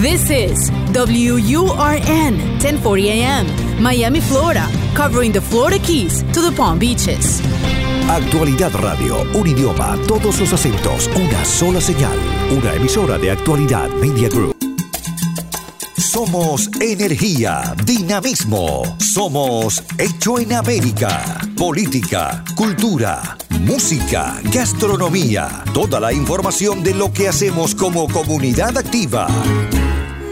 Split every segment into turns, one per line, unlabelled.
This is WURN 1040 AM, Miami, Florida, covering the Florida Keys to the Palm Beaches.
Actualidad Radio, un idioma, todos los acentos, una sola señal. Una emisora de Actualidad Media Group. Somos energía, dinamismo. Somos hecho en América. Política, cultura, música, gastronomía. Toda la información de lo que hacemos como comunidad activa.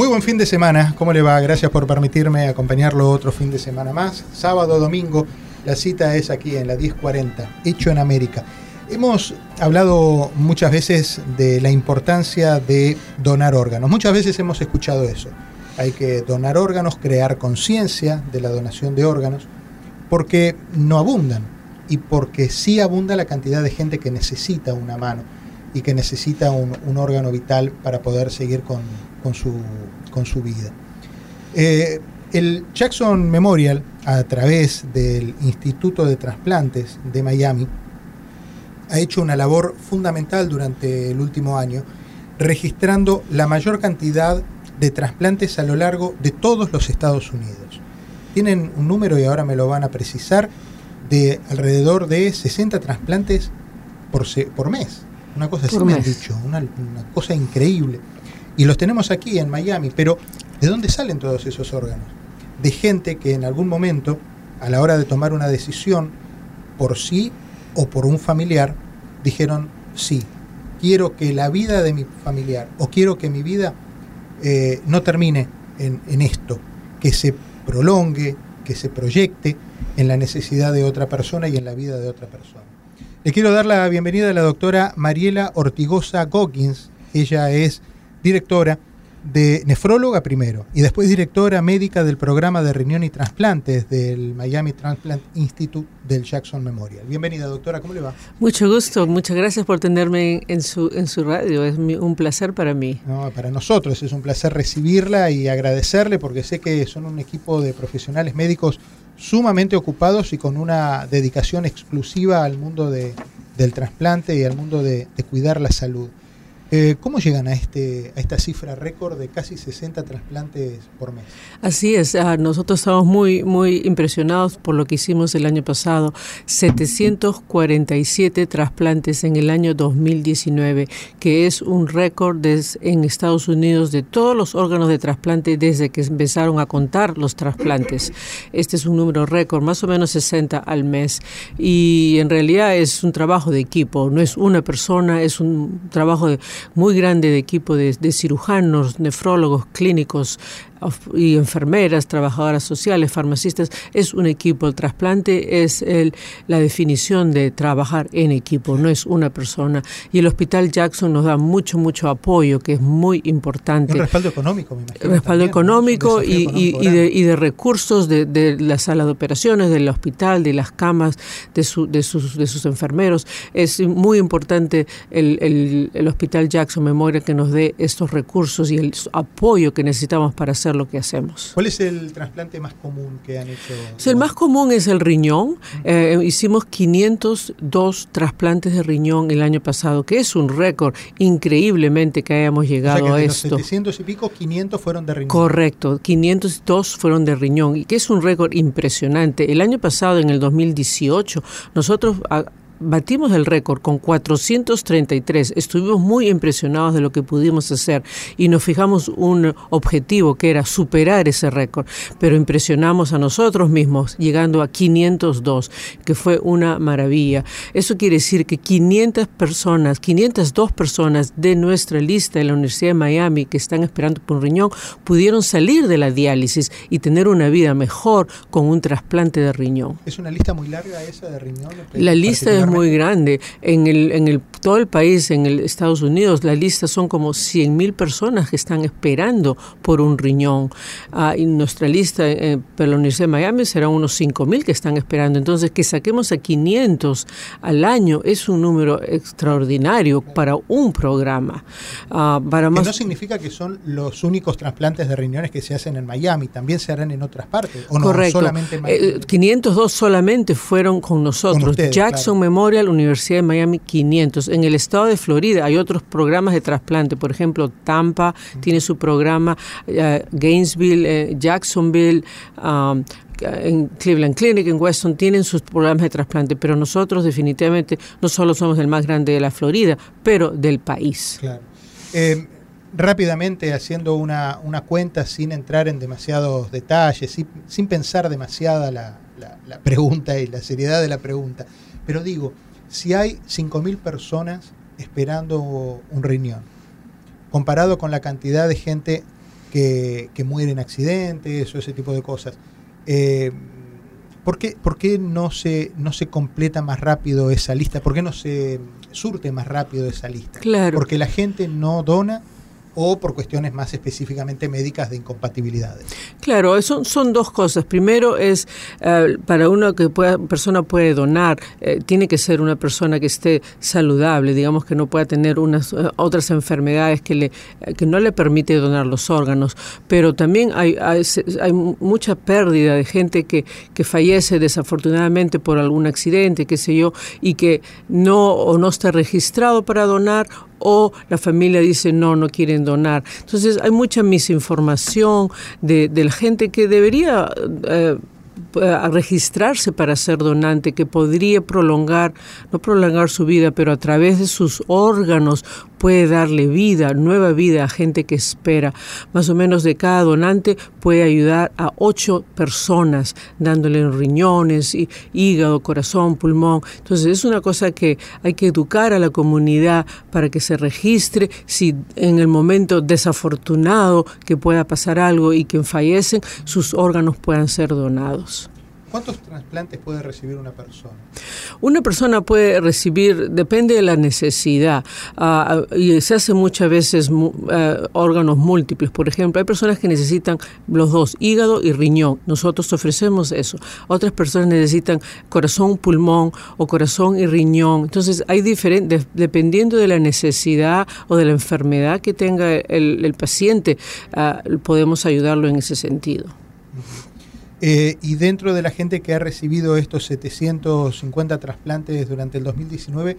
Muy buen fin de semana, ¿cómo le va? Gracias por permitirme acompañarlo otro fin de semana más. Sábado, domingo, la cita es aquí en la 1040, Hecho en América. Hemos hablado muchas veces de la importancia de donar órganos. Muchas veces hemos escuchado eso. Hay que donar órganos, crear conciencia de la donación de órganos, porque no abundan y porque sí abunda la cantidad de gente que necesita una mano y que necesita un, órgano vital para poder seguir con, su, con su, vida. Eh, el Jackson Memorial, a través del Instituto de Trasplantes de Miami, ha hecho una labor fundamental durante el último año, registrando la mayor cantidad de trasplantes a lo largo de todos los Estados Unidos. Tienen un número, y ahora me lo van a precisar, de alrededor de 60 trasplantes por, por mes. Una cosa así me han dicho, una, una cosa increíble. Y los tenemos aquí en Miami, pero ¿de dónde salen todos esos órganos? de gente que en algún momento, a la hora de tomar una decisión por sí o por un familiar, dijeron, sí, quiero que la vida de mi familiar o quiero que mi vida eh, no termine en, en esto, que se prolongue, que se proyecte en la necesidad de otra persona y en la vida de otra persona. Le quiero dar la bienvenida a la doctora Mariela Ortigosa Goggins. Ella es directora de nefróloga primero y después directora médica del programa de riñón y trasplantes del Miami Transplant Institute del Jackson Memorial. Bienvenida, doctora, ¿cómo le va?
Mucho gusto, muchas gracias por tenerme en su, en su radio, es un placer para mí.
No, para nosotros es un placer recibirla y agradecerle porque sé que son un equipo de profesionales médicos sumamente ocupados y con una dedicación exclusiva al mundo de, del trasplante y al mundo de cuidar la salud. Eh, ¿Cómo llegan a, este, a esta cifra récord de casi 60 trasplantes por mes?
Así es, ah, nosotros estamos muy, muy impresionados por lo que hicimos el año pasado. 747 trasplantes en el año 2019, que es un récord en Estados Unidos de todos los órganos de trasplante desde que empezaron a contar los trasplantes. Este es un número récord, más o menos 60 al mes. Y en realidad es un trabajo de equipo, no es una persona, es un trabajo de muy grande de equipo de, de cirujanos, nefrólogos, clínicos, y enfermeras, trabajadoras sociales, farmacistas, es un equipo. El trasplante es el, la definición de trabajar en equipo, no es una persona. Y el Hospital Jackson nos da mucho, mucho apoyo, que es muy importante.
Un respaldo económico, me imagino.
Respaldo económico y, y, de, y, de, recursos de, de, la sala de operaciones, del hospital, de las camas, de, su, de, sus, de sus enfermeros. Es muy importante el, el, el Hospital Jackson Memorial que nos dé estos recursos y el apoyo que necesitamos para hacer lo que hacemos.
¿Cuál es el trasplante más común que han hecho?
el más común es el riñón. Eh, hicimos 502 trasplantes de riñón el año pasado, que es un récord increíblemente que hayamos llegado
o
sea
que
a
de
esto.
Los 700 y pico, 500 fueron de riñón.
Correcto, 502 fueron de riñón y que es un récord impresionante. El año pasado, en el 2018, nosotros batimos el récord con 433. Estuvimos muy impresionados de lo que pudimos hacer y nos fijamos un objetivo que era superar ese récord, pero impresionamos a nosotros mismos llegando a 502, que fue una maravilla. Eso quiere decir que 500 personas, 502 personas de nuestra lista de la Universidad de Miami que están esperando por un riñón pudieron salir de la diálisis y tener una vida mejor con un trasplante de riñón.
¿Es una lista muy larga esa de riñón?
La lista es muy grande. En el, en el todo el país, en el Estados Unidos, la lista son como 100.000 personas que están esperando por un riñón. Ah, y nuestra lista eh, para la Universidad de Miami será unos 5.000 que están esperando. Entonces, que saquemos a 500 al año es un número extraordinario para un programa.
Ah, para más... no significa que son los únicos trasplantes de riñones que se hacen en Miami, también se harán en otras partes. ¿o no?
Correcto. Solamente en Miami? 502 eh, solamente fueron con nosotros. Jackson Memorial, Universidad de Miami, 500 en el estado de Florida hay otros programas de trasplante, por ejemplo, Tampa tiene su programa, eh, Gainesville, eh, Jacksonville, um, en Cleveland Clinic, en Weston, tienen sus programas de trasplante, pero nosotros definitivamente no solo somos el más grande de la Florida, pero del país.
Claro. Eh, rápidamente, haciendo una, cuenta sin entrar en demasiados detalles, sin, pensar demasiada la, la pregunta y la seriedad de la pregunta, pero digo, si hay 5.000 personas esperando un riñón, comparado con la cantidad de gente que, muere en accidentes o ese tipo de cosas, eh, ¿por, qué, ¿por, qué, no se, no se completa más rápido esa lista? ¿Por qué no se surte más rápido esa lista?
Claro.
Porque la gente no dona o por cuestiones más específicamente médicas de incompatibilidades.
Claro, son, son dos cosas. Primero es, eh, para una que pueda, persona puede donar, eh, tiene que ser una persona que esté saludable, digamos que no pueda tener unas eh, otras enfermedades que, le, que no le permite donar los órganos. Pero también hay, hay, hay mucha pérdida de gente que, que fallece desafortunadamente por algún accidente, qué sé yo, y que no o no está registrado para donar o la familia dice no, no quieren donar. Entonces hay mucha misinformación de, la gente que debería... Eh, registrarse para ser donante, que podría prolongar, no prolongar su vida, pero a través de sus órganos puede darle vida, nueva vida a gente que espera. Más o menos de cada donante puede ayudar a ocho personas, dándole riñones, hígado, corazón, pulmón. Entonces es una cosa que hay que educar a la comunidad para que se registre si en el momento desafortunado que pueda pasar algo y que fallecen, sus órganos puedan ser donados.
¿Cuántos trasplantes puede recibir una persona?
Una persona puede recibir, depende de la necesidad, ah, y se hace muchas veces eh, órganos múltiples. Por ejemplo, hay personas que necesitan los dos, hígado y riñón. Nosotros ofrecemos eso. Otras personas necesitan corazón, pulmón o corazón y riñón. Entonces, hay diferentes, dependiendo de la necesidad o de la enfermedad que tenga el, paciente, ah, podemos ayudarlo en ese sentido.
Eh, y dentro de la gente que ha recibido estos 750 trasplantes durante el 2019,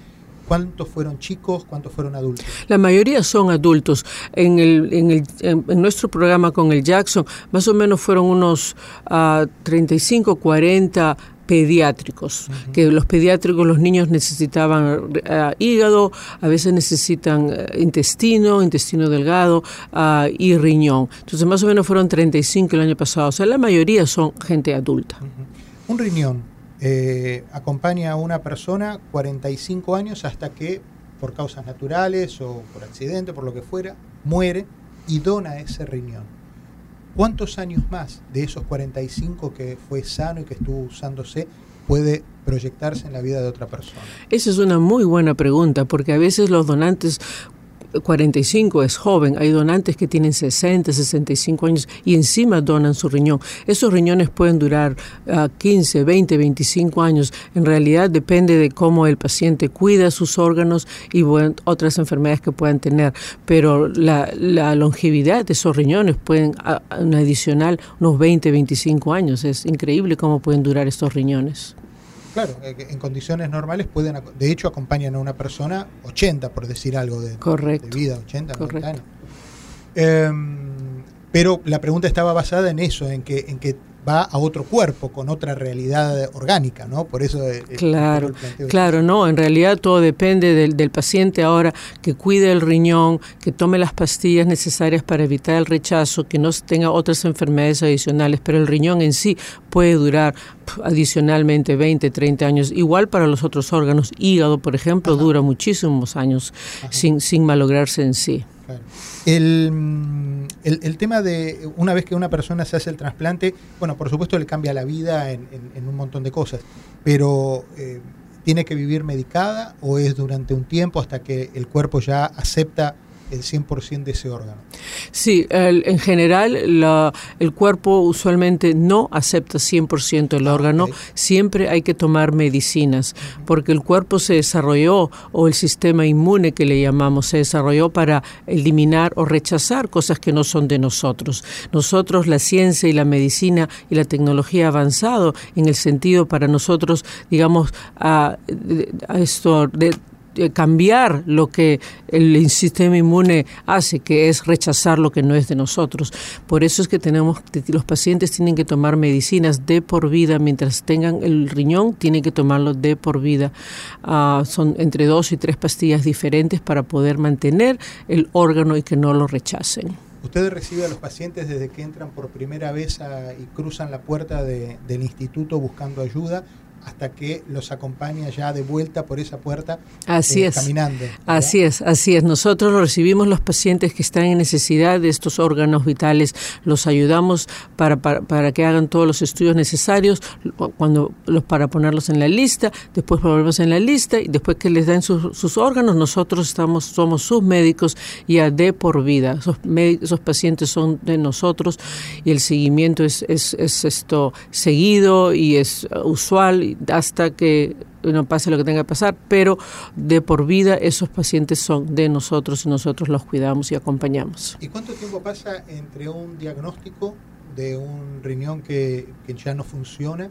¿Cuántos fueron chicos? ¿Cuántos fueron adultos?
La mayoría son adultos. En, el, en, el, en nuestro programa con el Jackson, más o menos fueron unos 35, ah, 40 pediátricos, que los pediátricos, los niños necesitaban eh, hígado, a veces necesitan eh, intestino, intestino delgado ah, y riñón. Entonces más o menos fueron 35 el año pasado, o sea, la mayoría son gente adulta.
Un riñón eh, acompaña a una persona 45 años hasta que por causas naturales o por accidente, por lo que fuera, muere y dona ese riñón. ¿Cuántos años más de esos 45 que fue sano y que estuvo usándose puede proyectarse en la vida de otra persona?
Esa es una muy buena pregunta, porque a veces los donantes 45 es joven, hay donantes que tienen 60, 65 años y encima donan su riñón. Esos riñones pueden durar 15, 20, 25 años. En realidad depende de cómo el paciente cuida sus órganos y otras enfermedades que puedan tener. Pero la, longevidad de esos riñones pueden, un adicional, unos 20, 25 años. Es increíble cómo pueden durar estos riñones.
Claro, eh, en condiciones normales pueden, de hecho, acompañan a una persona 80, por decir algo, de, vida, 80, 90 años. Em, pero la pregunta estaba basada en eso, en que, en que va a otro cuerpo con otra realidad orgánica, ¿no? Por eso
claro, claro, no, en realidad todo depende del, del, paciente ahora que cuide el riñón, que tome las pastillas necesarias para evitar el rechazo, que no tenga otras enfermedades adicionales, pero el riñón en sí puede durar adicionalmente 20, 30 años, igual para los otros órganos, hígado, por ejemplo, dura muchísimos años sin, sin malograrse en sí.
El, el, tema de una vez que una persona se hace el trasplante, bueno, por supuesto le cambia la vida en, un montón de cosas, pero eh, tiene que vivir medicada o es durante un tiempo hasta que el cuerpo ya acepta el 100% de ese órgano.
Sí, el, en general la, el cuerpo usualmente no acepta 100% el ah, órgano, okay. siempre hay que tomar medicinas, porque el cuerpo se desarrolló, o el sistema inmune que le llamamos, se desarrolló para eliminar o rechazar cosas que no son de nosotros. Nosotros, la ciencia y la medicina y la tecnología ha avanzado en el sentido para nosotros, digamos, a, a esto de cambiar lo que el sistema inmune hace, que es rechazar lo que no es de nosotros. Por eso es que tenemos, los pacientes tienen que tomar medicinas de por vida, mientras tengan el riñón, tienen que tomarlo de por vida. Uh, son entre dos y tres pastillas diferentes para poder mantener el órgano y que no lo rechacen.
¿Usted recibe a los pacientes desde que entran por primera vez y cruzan la puerta de, del instituto buscando ayuda hasta que los acompaña ya de vuelta por esa puerta
así
eh,
es,
caminando.
¿verdad? Así es, así es. Nosotros recibimos los pacientes que están en necesidad de estos órganos vitales, los ayudamos para, para, para que hagan todos los estudios necesarios cuando los para ponerlos en la lista, después volvemos en la lista y después que les den sus, sus órganos, nosotros estamos, somos sus médicos ya de por vida. Esos, esos pacientes son de nosotros y el seguimiento es, es, es esto seguido y es usual hasta que no pase lo que tenga que pasar, pero de por vida esos pacientes son de nosotros y nosotros los cuidamos y acompañamos.
¿Y cuánto tiempo pasa entre un diagnóstico de un riñón que, que ya no funciona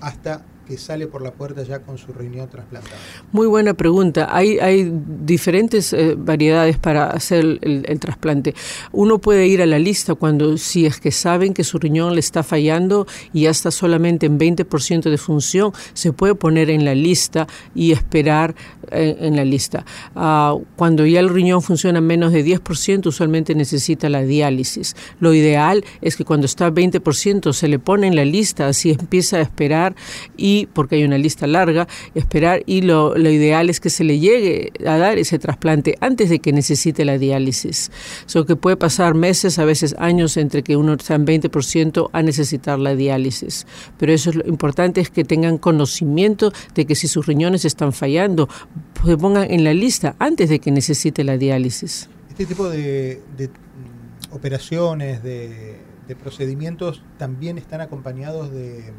hasta que sale por la puerta ya con su riñón trasplantado?
Muy buena pregunta. Hay, hay diferentes eh, variedades para hacer el, trasplante. Uno puede ir a la lista cuando, si es que saben que su riñón le está fallando y ya está solamente en 20% de función, se puede poner en la lista y esperar en la lista. Uh, cuando ya el riñón funciona menos de 10%, usualmente necesita la diálisis. Lo ideal es que cuando está a 20% se le pone en la lista, así empieza a esperar y porque hay una lista larga, esperar y lo, lo, ideal es que se le llegue a dar ese trasplante antes de que necesite la diálisis. So que puede pasar meses, a veces años, entre que uno está en 20% a necesitar la diálisis. Pero eso es lo importante es que tengan conocimiento de que si sus riñones están fallando, se pongan en la lista antes de que necesite la diálisis.
Este tipo de, de operaciones, de, de procedimientos, también están acompañados de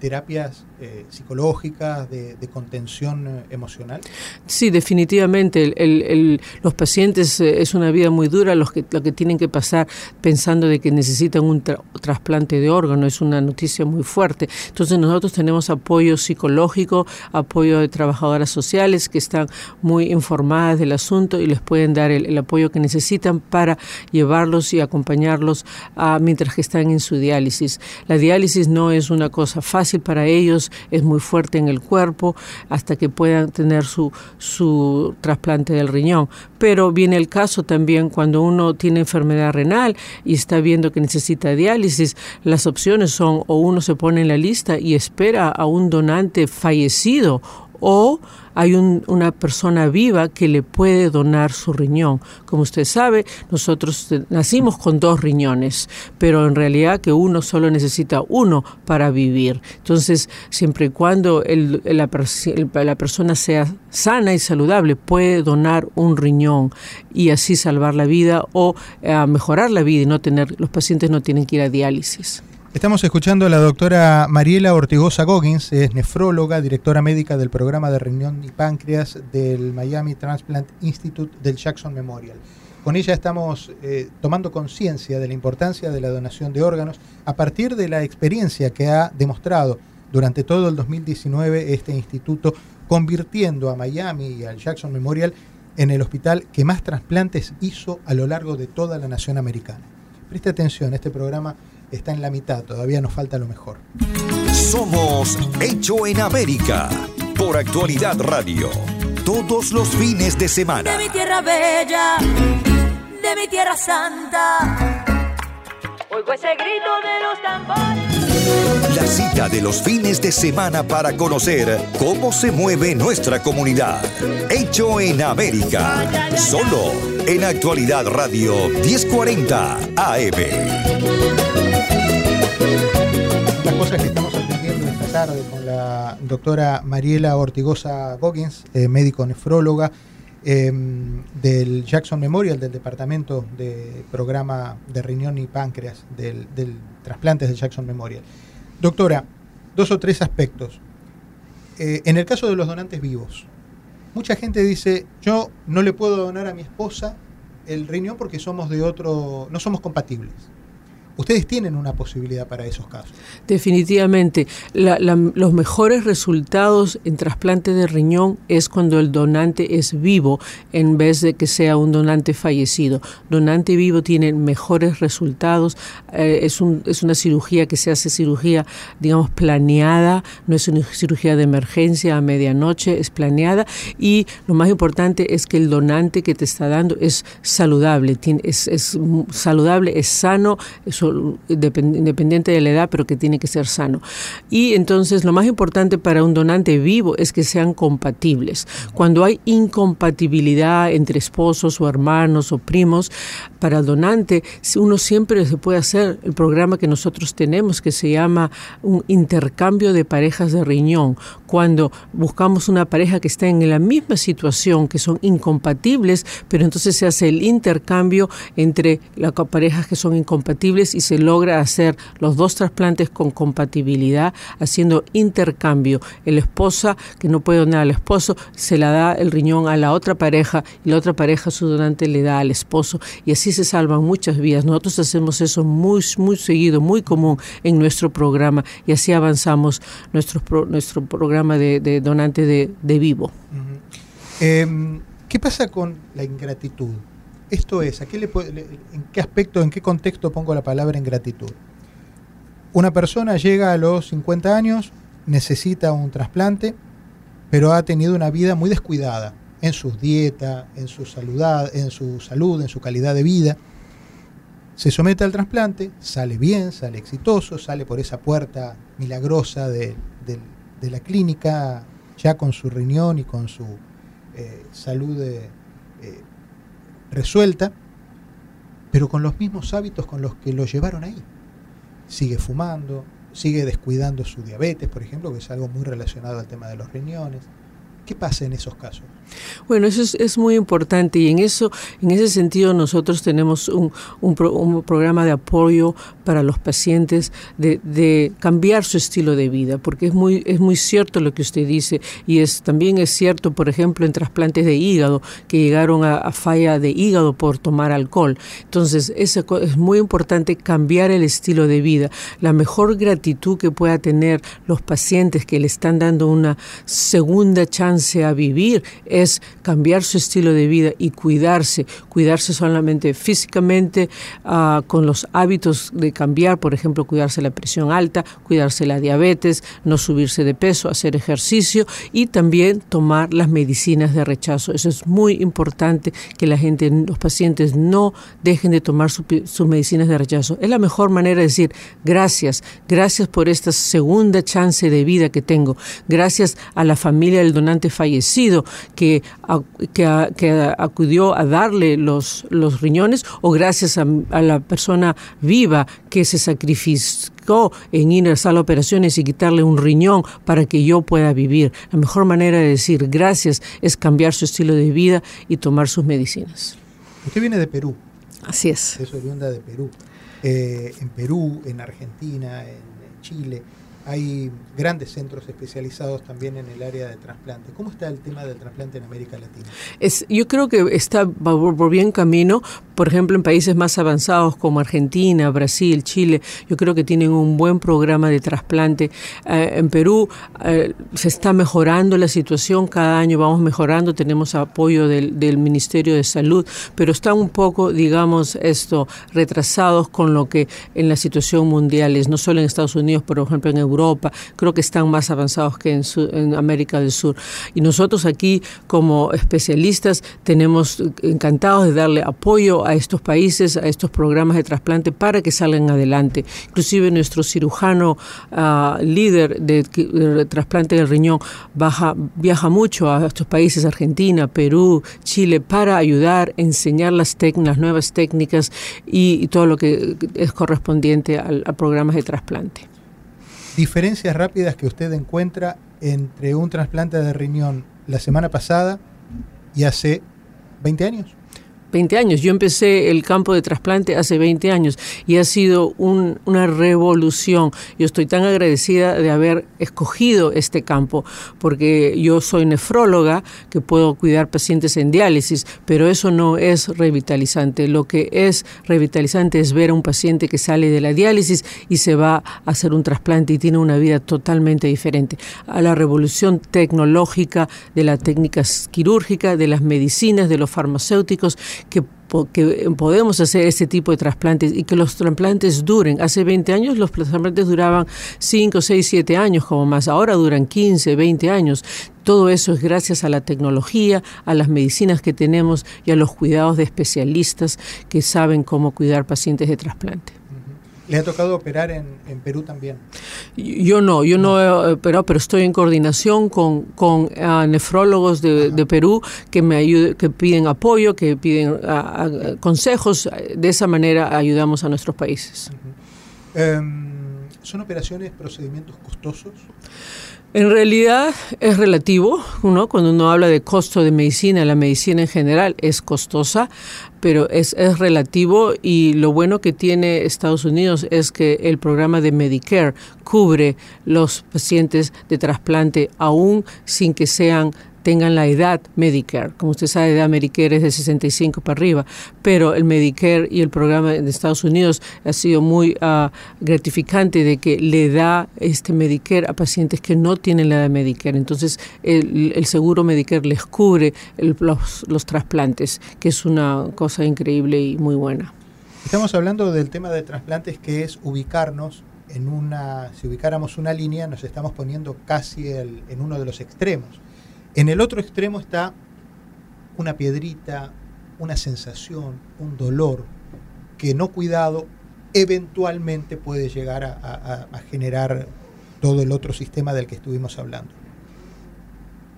terapias eh, psicológicas, de, de contención eh, emocional?
Sí, definitivamente. El, el, el, los pacientes eh, es una vida muy dura, los que, lo que tienen que pasar pensando de que necesitan un tra trasplante de órgano, es una noticia muy fuerte. Entonces nosotros tenemos apoyo psicológico, apoyo de trabajadoras sociales que están muy informadas del asunto y les pueden dar el, apoyo que necesitan para llevarlos y acompañarlos a, mientras que están en su diálisis. La diálisis no es una cosa fácil fácil para ellos, es muy fuerte en el cuerpo hasta que puedan tener su, su trasplante del riñón. Pero viene el caso también cuando uno tiene enfermedad renal y está viendo que necesita diálisis, las opciones son o uno se pone en la lista y espera a un donante fallecido o hay un, una persona viva que le puede donar su riñón. Como usted sabe, nosotros nacimos con dos riñones, pero en realidad que uno solo necesita uno para vivir. Entonces, siempre y cuando el, la, persona sea sana y saludable, puede donar un riñón y así salvar la vida o uh, mejorar la vida y no tener, los pacientes no tienen que ir a diálisis.
Estamos escuchando a la doctora Mariela Ortigosa Goggins, es nefróloga, directora médica del programa de riñón y páncreas del Miami Transplant Institute del Jackson Memorial. Con ella estamos eh, tomando conciencia de la importancia de la donación de órganos a partir de la experiencia que ha demostrado durante todo el 2019 este instituto, convirtiendo a Miami y al Jackson Memorial en el hospital que más trasplantes hizo a lo largo de toda la nación americana. Preste atención, este programa está en la mitad, todavía nos falta lo mejor.
Somos Hecho en América por Actualidad Radio. Todos los fines de semana.
De mi tierra bella, de mi tierra santa. Oigo ese grito de los tambores.
La cita de los fines de semana para conocer cómo se mueve nuestra comunidad. Hecho en América. Solo en Actualidad Radio 1040 AM.
Cosas que estamos aprendiendo en estas tarde con la doctora Mariela Ortigosa Goggins, eh, médico nefróloga em, del Jackson Memorial, del Departamento de Programa de Riñón y Páncreas del, del Trasplantes del Jackson Memorial. Doctora, dos o tres aspectos. Eh, en el caso de los donantes vivos, mucha gente dice, yo no le puedo donar a mi esposa el riñón porque somos de otro, no somos compatibles. Ustedes tienen una posibilidad para esos casos.
Definitivamente. los mejores resultados en trasplante de riñón es cuando el donante es vivo en vez de que sea un donante fallecido. Donante vivo tiene mejores resultados. Eh, es, un, es una cirugía que se hace cirugía, digamos, planeada. No es una cirugía de emergencia a medianoche, es planeada. Y lo más importante es que el donante que te está dando es saludable. es, es saludable, es sano. Es independiente de la edad, pero que tiene que ser sano. Y entonces lo más importante para un donante vivo es que sean compatibles. Cuando hay incompatibilidad entre esposos o hermanos o primos, para el donante uno siempre se puede hacer el programa que nosotros tenemos que se llama un intercambio de parejas de riñón. Cuando buscamos una pareja que está en la misma situación, que son incompatibles, pero entonces se hace el intercambio entre las parejas que son incompatibles y se logra hacer los dos trasplantes con compatibilidad, haciendo intercambio. La esposa que no puede donar al esposo se la da el riñón a la otra pareja y la otra pareja su donante le da al esposo y así se salvan muchas vidas. Nosotros hacemos eso muy, muy seguido, muy común en nuestro programa y así avanzamos nuestro, nuestro programa de, donante de, vivo.
Em, ¿Qué pasa con la ingratitud? Esto es, ¿a qué le, ¿en qué aspecto, en qué contexto pongo la palabra ingratitud? Una persona llega a los 50 años, necesita un trasplante, pero ha tenido una vida muy descuidada en su dieta, en su, salud, en su salud, en su calidad de vida. Se somete al trasplante, sale bien, sale exitoso, sale por esa puerta milagrosa de, la clínica, ya con su riñón y con su eh, salud eh, resuelta, pero con los mismos hábitos con los que lo llevaron ahí. Sigue fumando, sigue descuidando su diabetes, por ejemplo, que es algo muy relacionado al tema de los riñones. ¿Qué pasa en esos casos?
Bueno, eso es, muy importante y en eso, en ese sentido, nosotros tenemos un, programa de apoyo para los pacientes de, cambiar su estilo de vida, porque es muy, es muy cierto lo que usted dice y es también es cierto, por ejemplo, en trasplantes de hígado que llegaron a, falla de hígado por tomar alcohol. Entonces, es, es muy importante cambiar el estilo de vida. La mejor gratitud que pueda tener los pacientes que le están dando una segunda chance a vivir es cambiar su estilo de vida y cuidarse, cuidarse solamente físicamente, ah, con los hábitos de cambiar, por ejemplo, cuidarse la presión alta, cuidarse la diabetes, no subirse de peso, hacer ejercicio y también tomar las medicinas de rechazo. Eso es muy importante que la gente, los pacientes no dejen de tomar sus medicinas de rechazo. Es la mejor manera de decir gracias, gracias por esta segunda chance de vida que tengo, gracias a la familia del donante fallecido que que, acudió a darle los, los riñones o gracias a, la persona viva que se sacrificó en ir a sala operaciones y quitarle un riñón para que yo pueda vivir. La mejor manera de decir gracias es cambiar su estilo de vida y tomar sus medicinas.
Usted viene de Perú.
Así es.
Es oriunda de Perú. Eh, en Perú, en Argentina, en Chile hay grandes centros especializados también en el área de trasplante. ¿Cómo está el tema del trasplante en América Latina?
Yo creo que está por bien camino. Por ejemplo, en países más avanzados como Argentina, Brasil, Chile, yo creo que tienen un buen programa de trasplante. Eh, en Perú eh, se está mejorando la situación, cada año vamos mejorando, tenemos apoyo del, del Ministerio de Salud, pero están un poco, digamos, esto, retrasados con lo que en la situación mundial es, no solo en Estados Unidos, por ejemplo en Europa Europa, creo que están más avanzados que en, América del Sur. Y nosotros aquí como especialistas tenemos encantados de darle apoyo a estos países, a estos programas de trasplante para que salgan adelante. Inclusive nuestro cirujano ah, líder de, trasplante del riñón baja, viaja mucho a estos países, Argentina, Perú, Chile, para ayudar, enseñar las, nuevas técnicas y, todo lo que es correspondiente al, a programas de trasplante.
Diferencias rápidas que usted encuentra entre un trasplante de riñón la semana pasada y hace 20 años.
20 años. Yo empecé el campo de trasplante hace 20 años y ha sido una revolución. Yo estoy tan agradecida de haber escogido este campo porque yo soy nefróloga que puedo cuidar pacientes en diálisis, pero eso no es revitalizante. Lo que es revitalizante es ver a un paciente que sale de la diálisis y se va a hacer un trasplante y tiene una vida totalmente diferente. A la revolución tecnológica de la técnica quirúrgica, de las medicinas, de los farmacéuticos que, podemos hacer este tipo de trasplantes y que los trasplantes duren. Hace 20 años los trasplantes duraban 5, 6, 7 años como más, ahora duran 15, 20 años. Todo eso es gracias a la tecnología, a las medicinas que tenemos y a los cuidados de especialistas que saben cómo cuidar pacientes de trasplante.
¿Le ha tocado operar en, Perú también?
Yo no, yo no, he operado, pero estoy en coordinación con, con ah, nefrólogos de, Perú que me ayuden, que piden apoyo, que piden ah, ah, consejos. De esa manera ayudamos a nuestros países.
Em, ¿Son operaciones, procedimientos costosos?
En realidad es relativo, ¿no? Cuando uno habla de costo de medicina, la medicina en general es costosa, pero es, es, relativo y lo bueno que tiene Estados Unidos es que el programa de Medicare cubre los pacientes de trasplante aún sin que sean tengan la edad Medicare. Como usted sabe, la edad Medicare es de 65 para arriba, pero el Medicare y el programa de Estados Unidos ha sido muy ah, gratificante de que le da este Medicare a pacientes que no tienen la edad Medicare. Entonces, el, seguro Medicare les cubre los, los trasplantes, que es una cosa increíble y muy buena.
Estamos hablando del tema de trasplantes que es ubicarnos en una, si ubicáramos una línea, nos estamos poniendo casi en uno de los extremos. En el otro extremo está una piedrita, una sensación, un dolor que no cuidado eventualmente puede llegar a, generar todo el otro sistema del que estuvimos hablando.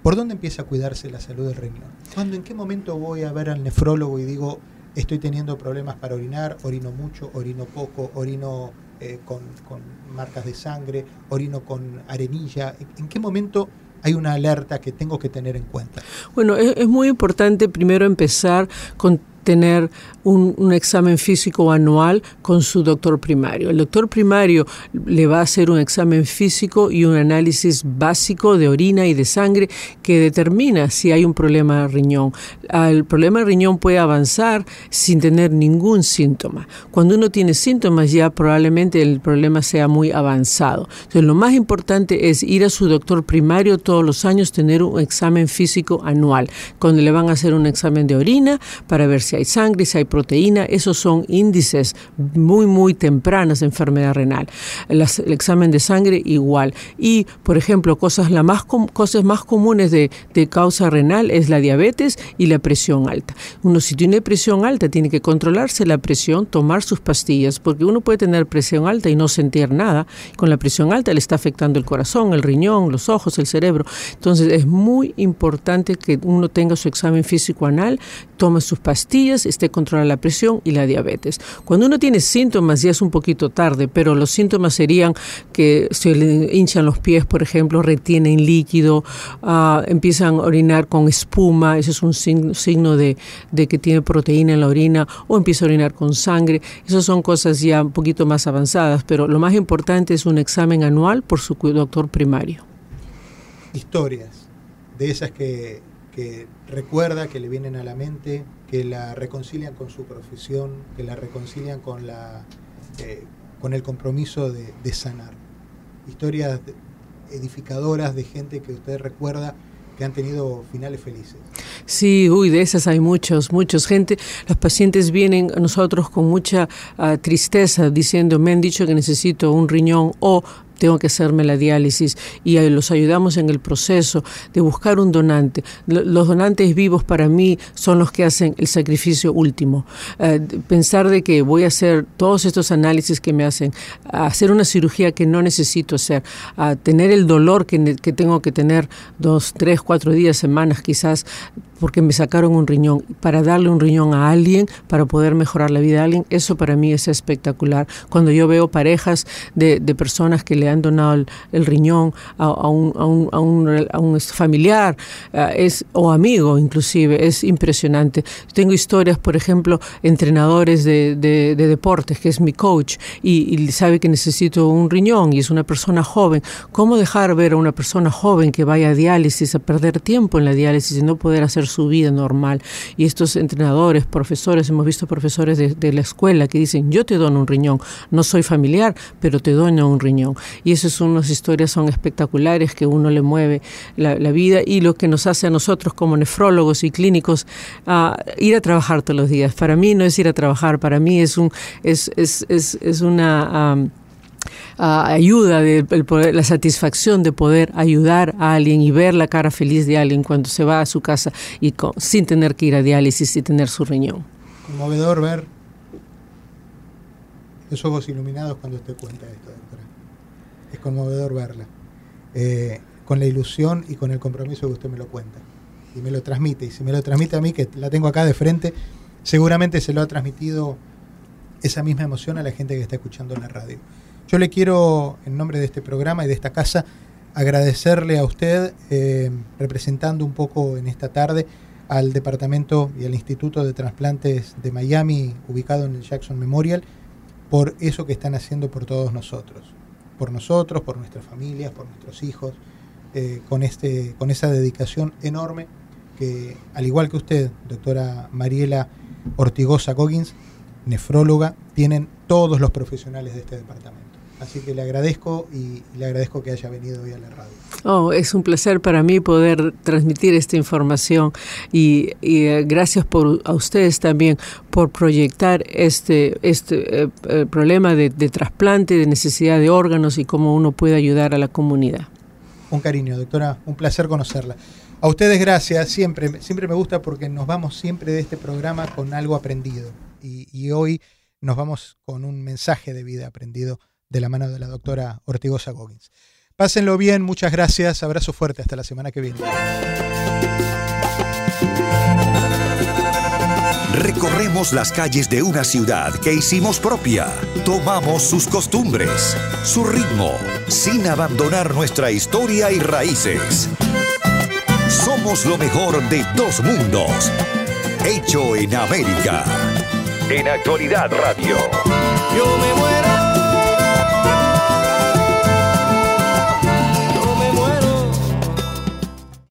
¿Por dónde empieza a cuidarse la salud del riñón? ¿Cuándo, en qué momento voy a ver al nefrólogo y digo, estoy teniendo problemas para orinar, orino mucho, orino poco, orino eh, con, con, marcas de sangre, orino con arenilla? ¿En qué momento hay una alerta que tengo que tener en cuenta?
Bueno, es, muy importante primero empezar con tener un, examen físico anual con su doctor primario. El doctor primario le va a hacer un examen físico y un análisis básico de orina y de sangre que determina si hay un problema de riñón. El problema de riñón puede avanzar sin tener ningún síntoma. Cuando uno tiene síntomas ya probablemente el problema sea muy avanzado. Entonces lo más importante es ir a su doctor primario todos los años, tener un examen físico anual, cuando le van a hacer un examen de orina para ver si hay sangre, si hay proteína, esos son índices muy, muy tempranos de enfermedad renal. el examen de sangre igual. Y, por ejemplo, cosas, la más cosas más comunes de, de causa renal es la diabetes y la presión alta. Uno si tiene presión alta tiene que controlarse la presión, tomar sus pastillas, porque uno puede tener presión alta y no sentir nada. Con la presión alta le está afectando el corazón, el riñón, los ojos, el cerebro. Entonces es muy importante que uno tenga su examen físico anal, tome sus pastillas, esté controlando la presión y la diabetes. Cuando uno tiene síntomas ya es un poquito tarde, pero los síntomas serían que se le hinchan los pies, por ejemplo, retienen líquido, uh, empiezan a orinar con espuma, ese es un signo de, de que tiene proteína en la orina, o empieza a orinar con sangre. Esas son cosas ya un poquito más avanzadas, pero lo más importante es un examen anual por su doctor primario.
Historias de esas que que recuerda, que le vienen a la mente, que la reconcilian con su profesión, que la reconcilian con, la, eh, con el compromiso de, sanar. Historias edificadoras de gente que usted recuerda que han tenido finales felices.
Sí, uy, de esas hay muchos, muchos. Gente, los pacientes vienen a nosotros con mucha ah, tristeza diciendo, me han dicho que necesito un riñón o tengo que hacerme la diálisis y los ayudamos en el proceso de buscar un donante. Los donantes vivos para mí son los que hacen el sacrificio último. Eh, pensar de que voy a hacer todos estos análisis que me hacen, hacer una cirugía que no necesito hacer, tener el dolor que tengo que tener dos, tres, cuatro días, semanas quizás, porque me sacaron un riñón, para darle un riñón a alguien, para poder mejorar la vida de alguien, eso para mí es espectacular. Cuando yo veo parejas de, de personas que le han donado el, riñón a, un, familiar eh, es, o amigo inclusive. Es impresionante. Tengo historias, por ejemplo, entrenadores de, de, deportes, que es mi coach, y, y, sabe que necesito un riñón y es una persona joven. ¿Cómo dejar ver a una persona joven que vaya a diálisis, a perder tiempo en la diálisis y no poder hacer su vida normal? Y estos entrenadores, profesores, hemos visto profesores de, la escuela que dicen, yo te dono un riñón, no soy familiar, pero te dono un riñón. Y esas son unas historias, son espectaculares que uno le mueve la, vida y lo que nos hace a nosotros como nefrólogos y clínicos a ir a trabajar todos los días. Para mí no es ir a trabajar, para mí es, un, es, es, es, es una... ayuda, de, la satisfacción de poder ayudar a alguien y ver la cara feliz de alguien cuando se va a su casa y sin tener que ir a diálisis y tener su riñón.
Conmovedor ver los ojos iluminados cuando usted cuenta esto, doctora. Es conmovedor verla. Eh, con la ilusión y con el compromiso que usted me lo cuenta. Y me lo transmite. Y si me lo transmite a mí, que la tengo acá de frente, seguramente se lo ha transmitido esa misma emoción a la gente que está escuchando en la radio. Yo le quiero, en nombre de este programa y de esta casa, agradecerle a usted, eh, representando un poco en esta tarde al Departamento y al Instituto de Trasplantes de Miami, ubicado en el Jackson Memorial, por eso que están haciendo por todos nosotros, por nosotros, por nuestras familias, por nuestros hijos, eh, con, este, con esa dedicación enorme que, al igual que usted, doctora Mariela Ortigosa Coggins, nefróloga, tienen todos los profesionales de este departamento. Así que le agradezco y le agradezco que haya venido hoy a la radio.
Oh, es un placer para mí poder transmitir esta información y, eh, gracias por, a ustedes también por proyectar este, este eh, problema de, de trasplante, de necesidad de órganos y cómo uno puede ayudar a la comunidad.
Un cariño, doctora, un placer conocerla. A ustedes gracias, siempre, siempre me gusta porque nos vamos siempre de este programa con algo aprendido y, y hoy nos vamos con un mensaje de vida aprendido de la mano de la doctora Ortigosa Goggins. Pásenlo bien, muchas gracias, abrazo fuerte, hasta la semana que viene.
Recorremos las calles de una ciudad que hicimos propia. Tomamos sus costumbres, su ritmo, sin abandonar nuestra historia y raíces. Somos lo mejor de dos mundos. Hecho en América. En Actualidad Radio. Yo me